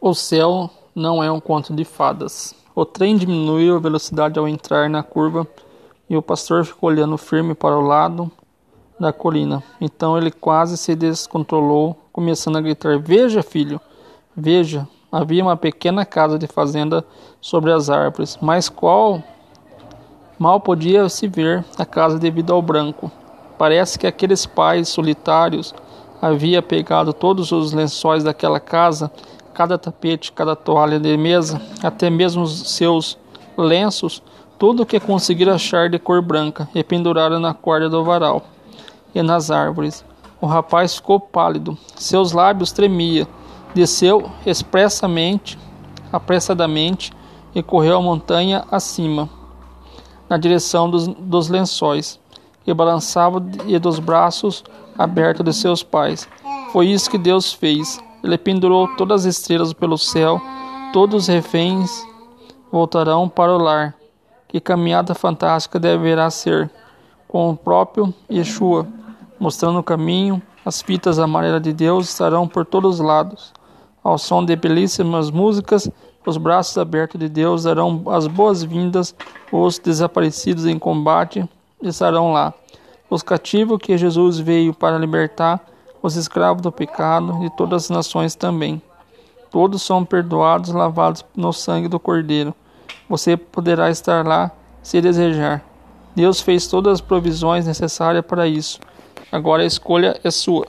O céu não é um conto de fadas. O trem diminuiu a velocidade ao entrar na curva e o pastor ficou olhando firme para o lado da colina. Então ele quase se descontrolou, começando a gritar: Veja, filho, veja. Havia uma pequena casa de fazenda sobre as árvores, mas qual mal podia se ver a casa devido ao branco. Parece que aqueles pais solitários havia pegado todos os lençóis daquela casa cada tapete, cada toalha de mesa, até mesmo os seus lenços, tudo o que conseguiram achar de cor branca, e penduraram na corda do varal e nas árvores. O rapaz ficou pálido, seus lábios tremiam. Desceu expressamente, apressadamente, e correu a montanha acima, na direção dos, dos lençóis, e balançava e dos braços abertos de seus pais. Foi isso que Deus fez. Ele pendurou todas as estrelas pelo céu, todos os reféns voltarão para o lar. Que caminhada fantástica deverá ser, com o próprio Yeshua, mostrando o caminho. As fitas amarelas de Deus estarão por todos os lados. Ao som de belíssimas músicas, os braços abertos de Deus darão as boas-vindas. Os desaparecidos em combate estarão lá. Os cativos que Jesus veio para libertar os escravos do pecado e todas as nações também. Todos são perdoados, lavados no sangue do Cordeiro. Você poderá estar lá se desejar. Deus fez todas as provisões necessárias para isso. Agora a escolha é sua.